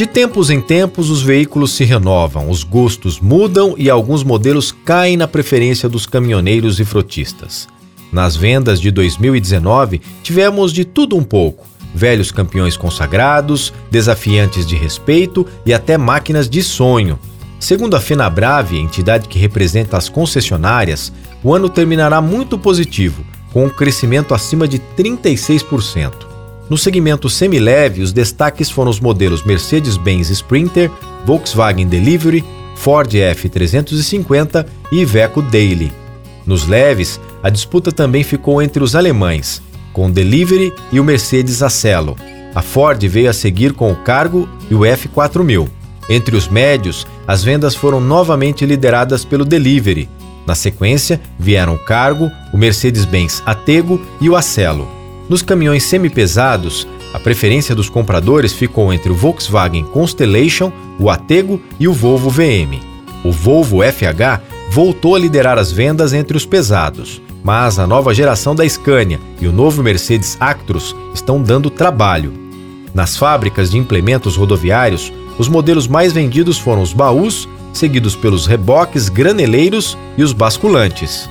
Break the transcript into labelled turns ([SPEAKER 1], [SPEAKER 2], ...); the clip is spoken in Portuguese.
[SPEAKER 1] De tempos em tempos, os veículos se renovam, os gostos mudam e alguns modelos caem na preferência dos caminhoneiros e frotistas. Nas vendas de 2019, tivemos de tudo um pouco: velhos campeões consagrados, desafiantes de respeito e até máquinas de sonho. Segundo a FenaBrave, entidade que representa as concessionárias, o ano terminará muito positivo, com um crescimento acima de 36%. No segmento semileve, os destaques foram os modelos Mercedes-Benz Sprinter, Volkswagen Delivery, Ford F350 e Iveco Daily. Nos leves, a disputa também ficou entre os alemães, com o Delivery e o Mercedes Acelo. A Ford veio a seguir com o Cargo e o F4000. Entre os médios, as vendas foram novamente lideradas pelo Delivery. Na sequência, vieram o Cargo, o Mercedes-Benz Atego e o Acelo. Nos caminhões semipesados, a preferência dos compradores ficou entre o Volkswagen Constellation, o Atego e o Volvo VM. O Volvo FH voltou a liderar as vendas entre os pesados, mas a nova geração da Scania e o novo Mercedes Actros estão dando trabalho. Nas fábricas de implementos rodoviários, os modelos mais vendidos foram os baús, seguidos pelos reboques, graneleiros e os basculantes.